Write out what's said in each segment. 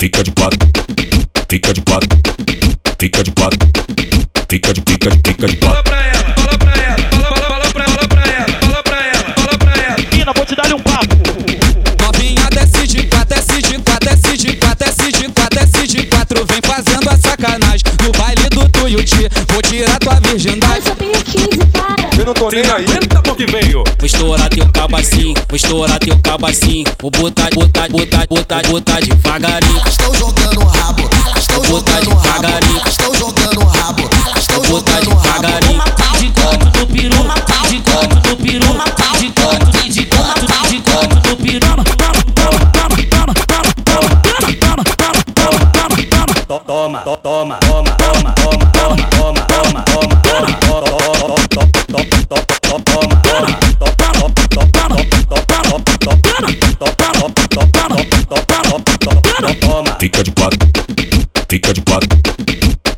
fica de quatro, fica de quatro, fica de quatro, fica de fica de fica de Fala quatro. pra ela, fala pra ela, fala, fala pra, fala pra ela, fala pra ela, fala pra ela. Pina, vou te dar um papo. Novinha desce de quatro, desce de quatro, desce de quatro, desce de quatro, desce de quatro. Vem fazendo a sacanagem no baile do Tuiuti. Vou tirar tua virgindade. Só tenho 15, para. Eu não tô nem aí. Eita, que veio. Vou estourar teu cabo assim, vou estourar teu cabo assim. Vou botar, botar, botar, botar, botar devagarinho. Estou jogando rabo, estou jogando devagarinho. rabo, estou jogando rabo, estou jogando rabo. devagarinho. De canto do peru, de canto do peru, de canto, de canto, de canto do peru. Toma, to- toma, toma, toma, toma, toma, toma, toma, toma, toma. Fica de quatro, fica de quatro,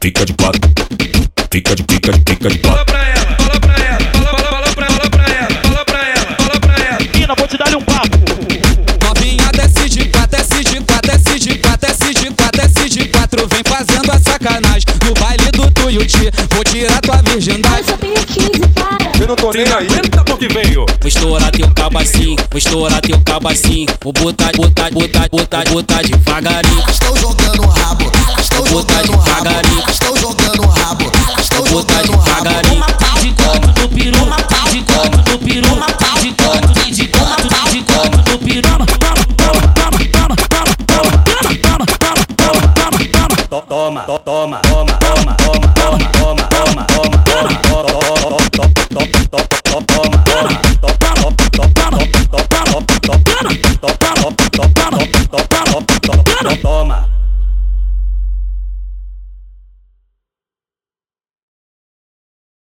fica de quatro, fica de fica de fica de Fala quatro. pra ela, fala pra ela, fala, fala, fala pra, fala pra ela, fala pra ela, fala pra ela. Pina, vou te dar um papo. Novinha desce de quatro, desce de quatro, desce de quatro, desce de quatro, desce de quatro. Vem fazendo a sacanagem no baile do Tuiuti. Vou tirar tua virgindade. Não tô nem aí. Eita, pô que veio. Vou estourar teu cabo assim, vou estourar teu cabo assim. Vou botar, botar, botar, botar, botar devagarinho. Estou jogando rabo, estou botar jogando rabo, estou jogando rabo, estou Vou botar jogando rabo. devagarinho. De canto do peru, de canto do peru, de canto, de canto, de canto do peru. To- Toma, to- toma, toma, toma, toma, toma, toma, toma, toma, toma,